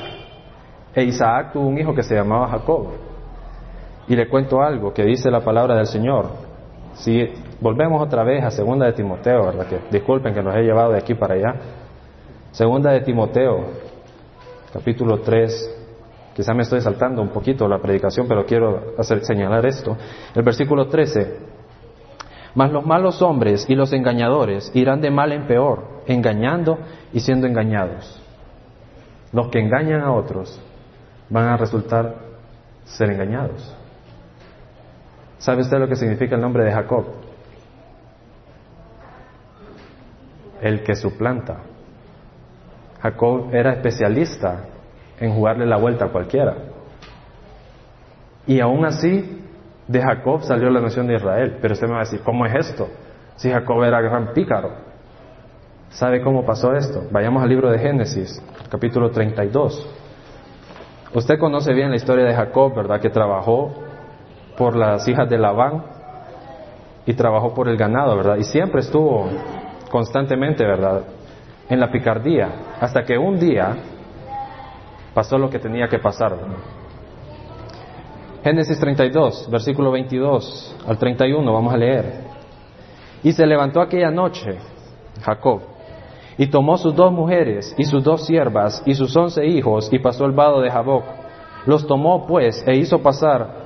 E Isaac tuvo un hijo que se llamaba Jacob. Y le cuento algo que dice la palabra del Señor. Si volvemos otra vez a segunda de Timoteo, ¿verdad? Disculpen que nos he llevado de aquí para allá. Segunda de Timoteo, capítulo 3. Quizá me estoy saltando un poquito la predicación, pero quiero hacer, señalar esto. El versículo 13. Mas los malos hombres y los engañadores irán de mal en peor, engañando y siendo engañados. Los que engañan a otros van a resultar ser engañados. ¿Sabe usted lo que significa el nombre de Jacob? el que suplanta. Jacob era especialista en jugarle la vuelta a cualquiera. Y aún así, de Jacob salió la nación de Israel. Pero usted me va a decir, ¿cómo es esto? Si Jacob era gran pícaro. ¿Sabe cómo pasó esto? Vayamos al libro de Génesis, capítulo 32. Usted conoce bien la historia de Jacob, ¿verdad? Que trabajó por las hijas de Labán y trabajó por el ganado, ¿verdad? Y siempre estuvo constantemente, ¿verdad? En la picardía, hasta que un día pasó lo que tenía que pasar. Génesis 32, versículo 22 al 31, vamos a leer. Y se levantó aquella noche Jacob y tomó sus dos mujeres y sus dos siervas y sus once hijos y pasó el vado de Jaboc. Los tomó pues e hizo pasar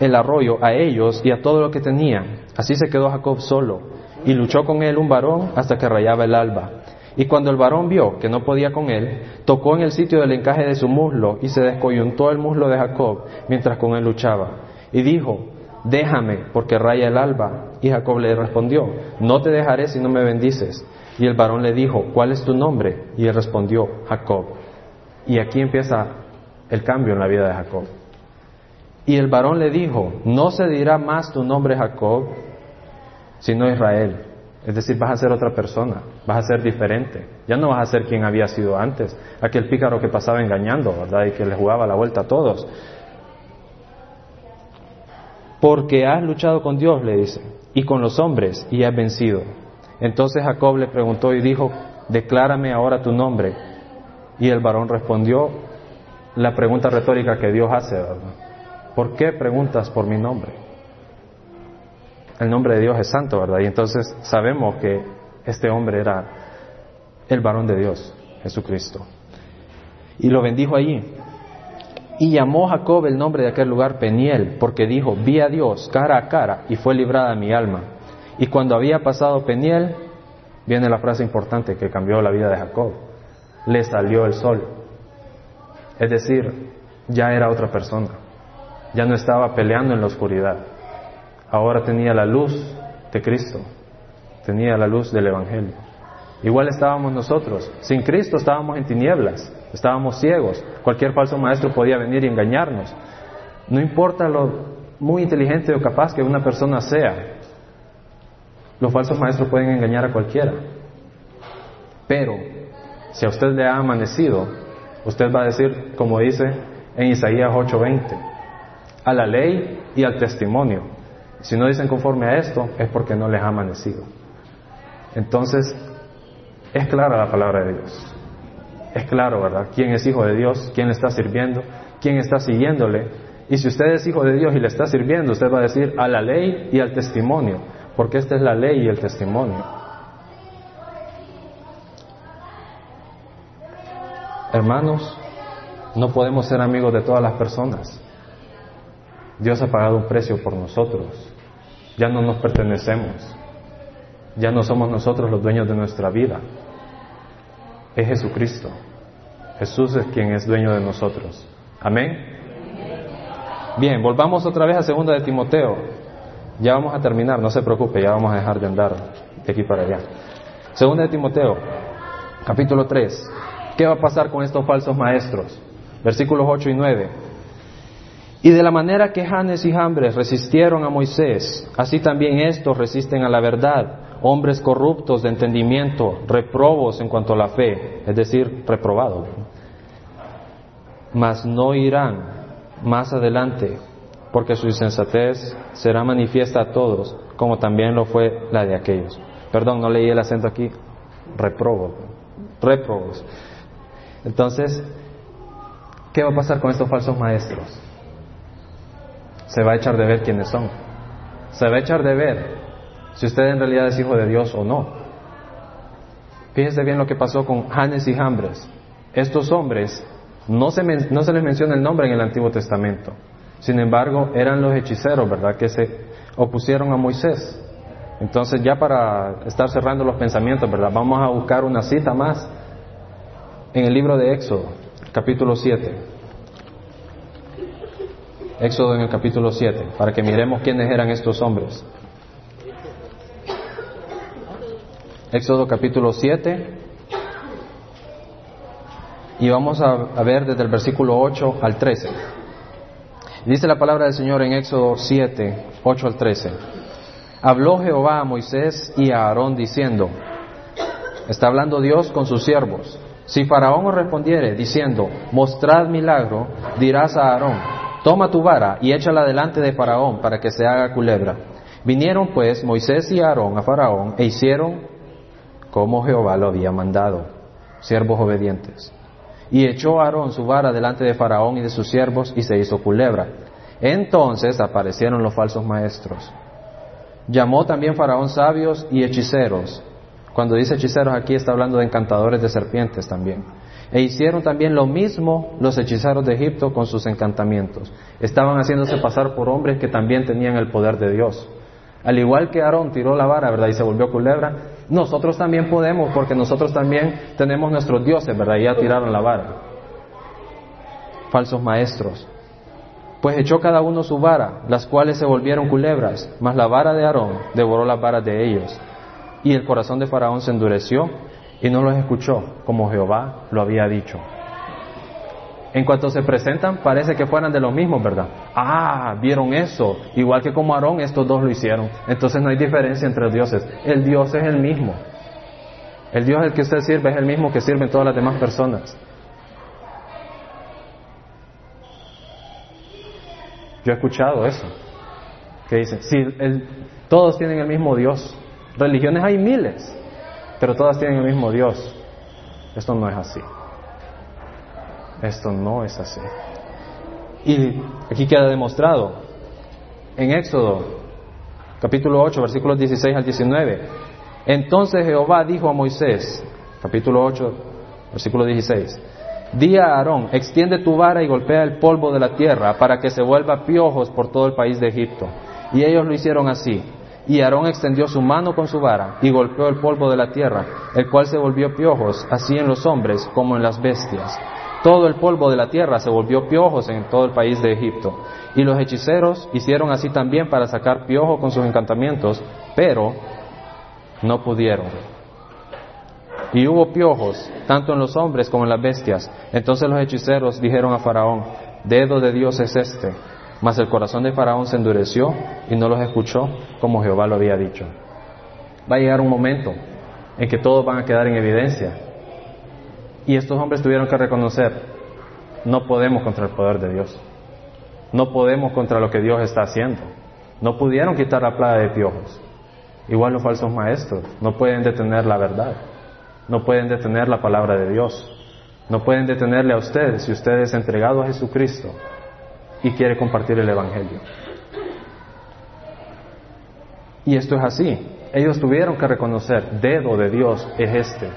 el arroyo a ellos y a todo lo que tenían. Así se quedó Jacob solo y luchó con él un varón hasta que rayaba el alba. Y cuando el varón vio que no podía con él, tocó en el sitio del encaje de su muslo y se descoyuntó el muslo de Jacob mientras con él luchaba. Y dijo, déjame porque raya el alba. Y Jacob le respondió, no te dejaré si no me bendices. Y el varón le dijo, ¿cuál es tu nombre? Y él respondió, Jacob. Y aquí empieza el cambio en la vida de Jacob. Y el varón le dijo, no se dirá más tu nombre Jacob, sino Israel. Es decir, vas a ser otra persona, vas a ser diferente. Ya no vas a ser quien había sido antes, aquel pícaro que pasaba engañando, ¿verdad? Y que le jugaba la vuelta a todos. Porque has luchado con Dios, le dice, y con los hombres, y has vencido. Entonces Jacob le preguntó y dijo, declárame ahora tu nombre. Y el varón respondió la pregunta retórica que Dios hace, ¿verdad? ¿Por qué preguntas por mi nombre? El nombre de Dios es santo, ¿verdad? Y entonces sabemos que este hombre era el varón de Dios, Jesucristo. Y lo bendijo allí. Y llamó Jacob el nombre de aquel lugar Peniel, porque dijo, vi a Dios cara a cara y fue librada mi alma. Y cuando había pasado Peniel, viene la frase importante que cambió la vida de Jacob, le salió el sol. Es decir, ya era otra persona, ya no estaba peleando en la oscuridad, ahora tenía la luz de Cristo, tenía la luz del Evangelio. Igual estábamos nosotros, sin Cristo estábamos en tinieblas, estábamos ciegos, cualquier falso maestro podía venir y engañarnos. No importa lo muy inteligente o capaz que una persona sea, los falsos maestros pueden engañar a cualquiera. Pero si a usted le ha amanecido, usted va a decir, como dice en Isaías 8:20, a la ley y al testimonio. Si no dicen conforme a esto, es porque no les ha amanecido. Entonces, es clara la palabra de Dios. Es claro, ¿verdad? ¿Quién es hijo de Dios? ¿Quién le está sirviendo? ¿Quién está siguiéndole? Y si usted es hijo de Dios y le está sirviendo, usted va a decir a la ley y al testimonio, porque esta es la ley y el testimonio. Hermanos, no podemos ser amigos de todas las personas. Dios ha pagado un precio por nosotros. Ya no nos pertenecemos. Ya no somos nosotros los dueños de nuestra vida. Es Jesucristo. Jesús es quien es dueño de nosotros. Amén. Bien, volvamos otra vez a segunda de Timoteo. Ya vamos a terminar, no se preocupe, ya vamos a dejar de andar de aquí para allá. Segunda de Timoteo, capítulo 3. ¿Qué va a pasar con estos falsos maestros? Versículos 8 y 9. Y de la manera que Janes y Jambres resistieron a Moisés, así también estos resisten a la verdad, hombres corruptos de entendimiento, reprobos en cuanto a la fe, es decir, reprobados. Mas no irán más adelante, porque su insensatez será manifiesta a todos, como también lo fue la de aquellos. Perdón, no leí el acento aquí, reprobo, reprobos. Entonces, ¿qué va a pasar con estos falsos maestros? Se va a echar de ver quiénes son. Se va a echar de ver si usted en realidad es hijo de Dios o no. Fíjense bien lo que pasó con Janes y Jambres. Estos hombres no se, no se les menciona el nombre en el Antiguo Testamento. Sin embargo, eran los hechiceros, ¿verdad?, que se opusieron a Moisés. Entonces, ya para estar cerrando los pensamientos, ¿verdad?, vamos a buscar una cita más en el libro de Éxodo, capítulo 7. Éxodo en el capítulo 7, para que miremos quiénes eran estos hombres. Éxodo capítulo 7. Y vamos a, ver desde el versículo 8 al 13. Dice la palabra del Señor en Éxodo 7, 8 al 13. Habló Jehová a Moisés y a Aarón diciendo, está hablando Dios con sus siervos, si Faraón os respondiere diciendo, mostrad milagro, dirás a Aarón, toma tu vara y échala delante de Faraón para que se haga culebra. Vinieron pues Moisés y Aarón a Faraón e hicieron como Jehová lo había mandado, siervos obedientes. Y echó Aarón su vara delante de Faraón y de sus siervos y se hizo culebra. Entonces aparecieron los falsos maestros. Llamó también Faraón sabios y hechiceros. Cuando dice hechiceros aquí está hablando de encantadores de serpientes también. E hicieron también lo mismo los hechiceros de Egipto con sus encantamientos. Estaban haciéndose pasar por hombres que también tenían el poder de Dios. Al igual que Aarón tiró la vara, ¿verdad? Y se volvió culebra, nosotros también podemos, porque nosotros también tenemos nuestros dioses, ¿verdad? Y ya tiraron la vara. Falsos maestros. Pues echó cada uno su vara, las cuales se volvieron culebras, mas la vara de Aarón devoró las varas de ellos. Y el corazón de Faraón se endureció y no los escuchó, como Jehová lo había dicho. En cuanto se presentan, parece que fueran de los mismos, ¿verdad? Ah, vieron eso. Igual que como Aarón, estos dos lo hicieron. Entonces no hay diferencia entre dioses. El Dios es el mismo. El Dios el que usted sirve es el mismo que sirven todas las demás personas. Yo he escuchado eso. Que dicen, sí, todos tienen el mismo Dios. Religiones hay miles, pero todas tienen el mismo Dios. Esto no es así. Esto no es así. Y aquí queda demostrado en Éxodo capítulo 8 versículos 16 al 19. Entonces Jehová dijo a Moisés, capítulo 8 versículo 16, Di a Aarón, extiende tu vara y golpea el polvo de la tierra para que se vuelva piojos por todo el país de Egipto. Y ellos lo hicieron así. Y Aarón extendió su mano con su vara y golpeó el polvo de la tierra, el cual se volvió piojos, así en los hombres como en las bestias. Todo el polvo de la tierra se volvió piojos en todo el país de Egipto. Y los hechiceros hicieron así también para sacar piojo con sus encantamientos, pero no pudieron. Y hubo piojos, tanto en los hombres como en las bestias. Entonces los hechiceros dijeron a Faraón, dedo de Dios es este. Mas el corazón de Faraón se endureció y no los escuchó como Jehová lo había dicho. Va a llegar un momento en que todos van a quedar en evidencia y estos hombres tuvieron que reconocer, no podemos contra el poder de Dios. No podemos contra lo que Dios está haciendo. No pudieron quitar la plaga de piojos. Igual los falsos maestros no pueden detener la verdad. No pueden detener la palabra de Dios. No pueden detenerle a ustedes si usted es entregado a Jesucristo y quiere compartir el Evangelio. Y esto es así. Ellos tuvieron que reconocer, dedo de Dios es este,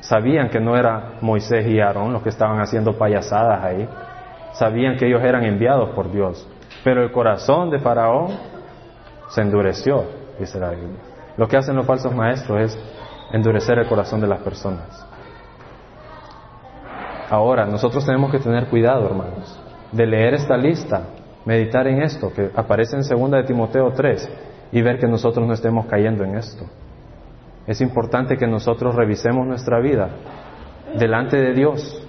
Sabían que no era Moisés y Aarón los que estaban haciendo payasadas ahí. Sabían que ellos eran enviados por Dios. Pero el corazón de Faraón se endureció, dice la Biblia. Lo que hacen los falsos maestros es endurecer el corazón de las personas. Ahora, nosotros tenemos que tener cuidado, hermanos, de leer esta lista, meditar en esto que aparece en 2 de Timoteo 3 y ver que nosotros no estemos cayendo en esto. Es importante que nosotros revisemos nuestra vida delante de Dios.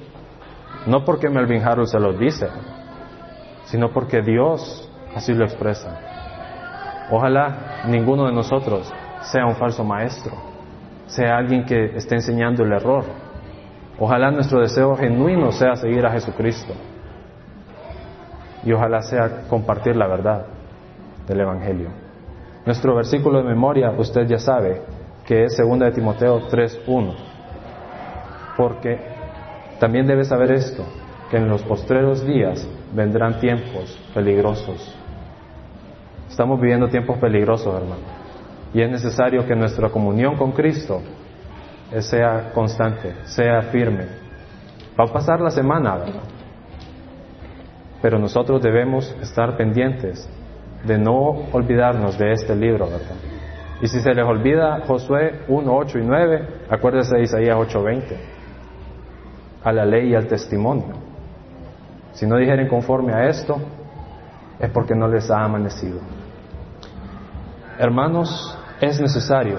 No porque Melvin Harold se lo dice, sino porque Dios así lo expresa. Ojalá ninguno de nosotros sea un falso maestro, sea alguien que esté enseñando el error. Ojalá nuestro deseo genuino sea seguir a Jesucristo. Y ojalá sea compartir la verdad del Evangelio. Nuestro versículo de memoria, usted ya sabe, que es 2 de Timoteo 3.1. Porque también debes saber esto, que en los postreros días vendrán tiempos peligrosos. Estamos viviendo tiempos peligrosos, hermano. Y es necesario que nuestra comunión con Cristo sea constante, sea firme. Va a pasar la semana, ¿verdad? Pero nosotros debemos estar pendientes de no olvidarnos de este libro, ¿verdad? Y si se les olvida Josué 1, 8 y 9, acuérdese de Isaías 8, 20. A la ley y al testimonio. Si no dijeren conforme a esto, es porque no les ha amanecido. Hermanos, es necesario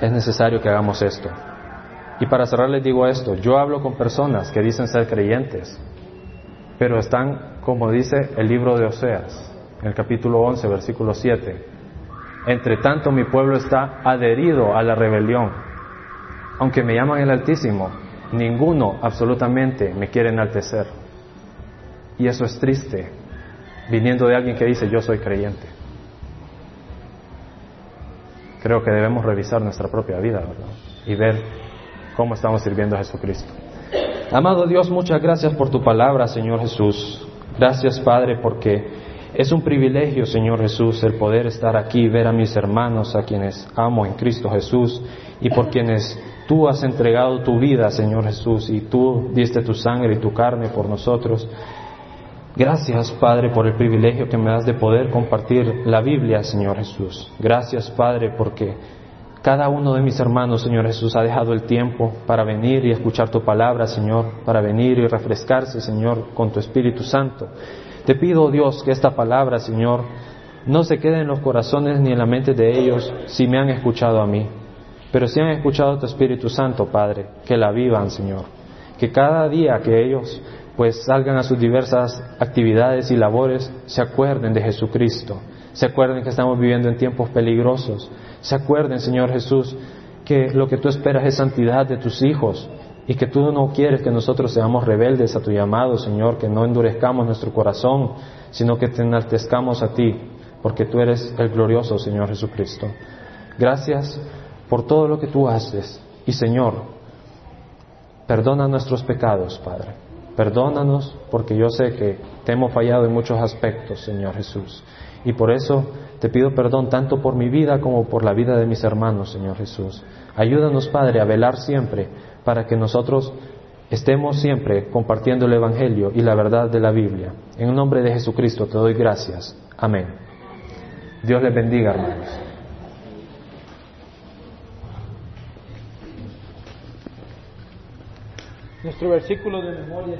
es necesario que hagamos esto. Y para cerrar les digo esto, yo hablo con personas que dicen ser creyentes, pero están, como dice el libro de Oseas, en el capítulo 11, versículo 7, entre tanto mi pueblo está adherido a la rebelión. Aunque me llaman el Altísimo, ninguno absolutamente me quiere enaltecer. Y eso es triste, viniendo de alguien que dice yo soy creyente. Creo que debemos revisar nuestra propia vida y ver cómo estamos sirviendo a Jesucristo. Amado Dios, muchas gracias por tu palabra, Señor Jesús. Gracias, Padre, porque es un privilegio, Señor Jesús, el poder estar aquí ver a mis hermanos, a quienes amo en Cristo Jesús, y por quienes tú has entregado tu vida, Señor Jesús, y tú diste tu sangre y tu carne por nosotros. Gracias, Padre, por el privilegio que me das de poder compartir la Biblia, Señor Jesús. Gracias, Padre, porque cada uno de mis hermanos, Señor Jesús, ha dejado el tiempo para venir y escuchar tu palabra, Señor, para venir y refrescarse, Señor, con tu Espíritu Santo. Te pido, Dios, que esta palabra, Señor, no se quede en los corazones ni en la mente de ellos si me han escuchado a mí, pero si han escuchado tu Espíritu Santo, Padre, que la vivan, Señor. Que cada día que ellos pues salgan a sus diversas actividades y labores, se acuerden de Jesucristo, se acuerden que estamos viviendo en tiempos peligrosos, se acuerden, Señor Jesús, que lo que tú esperas es santidad de tus hijos y que tú no quieres que nosotros seamos rebeldes a tu llamado, Señor, que no endurezcamos nuestro corazón, sino que te enaltezcamos a ti, porque tú eres el glorioso Señor Jesucristo. Gracias por todo lo que tú haces y, Señor, perdona nuestros pecados, Padre. Perdónanos porque yo sé que te hemos fallado en muchos aspectos, Señor Jesús. Y por eso te pido perdón tanto por mi vida como por la vida de mis hermanos, Señor Jesús. Ayúdanos, Padre, a velar siempre para que nosotros estemos siempre compartiendo el Evangelio y la verdad de la Biblia. En el nombre de Jesucristo te doy gracias. Amén. Dios les bendiga, hermanos. Nuestro versículo de memoria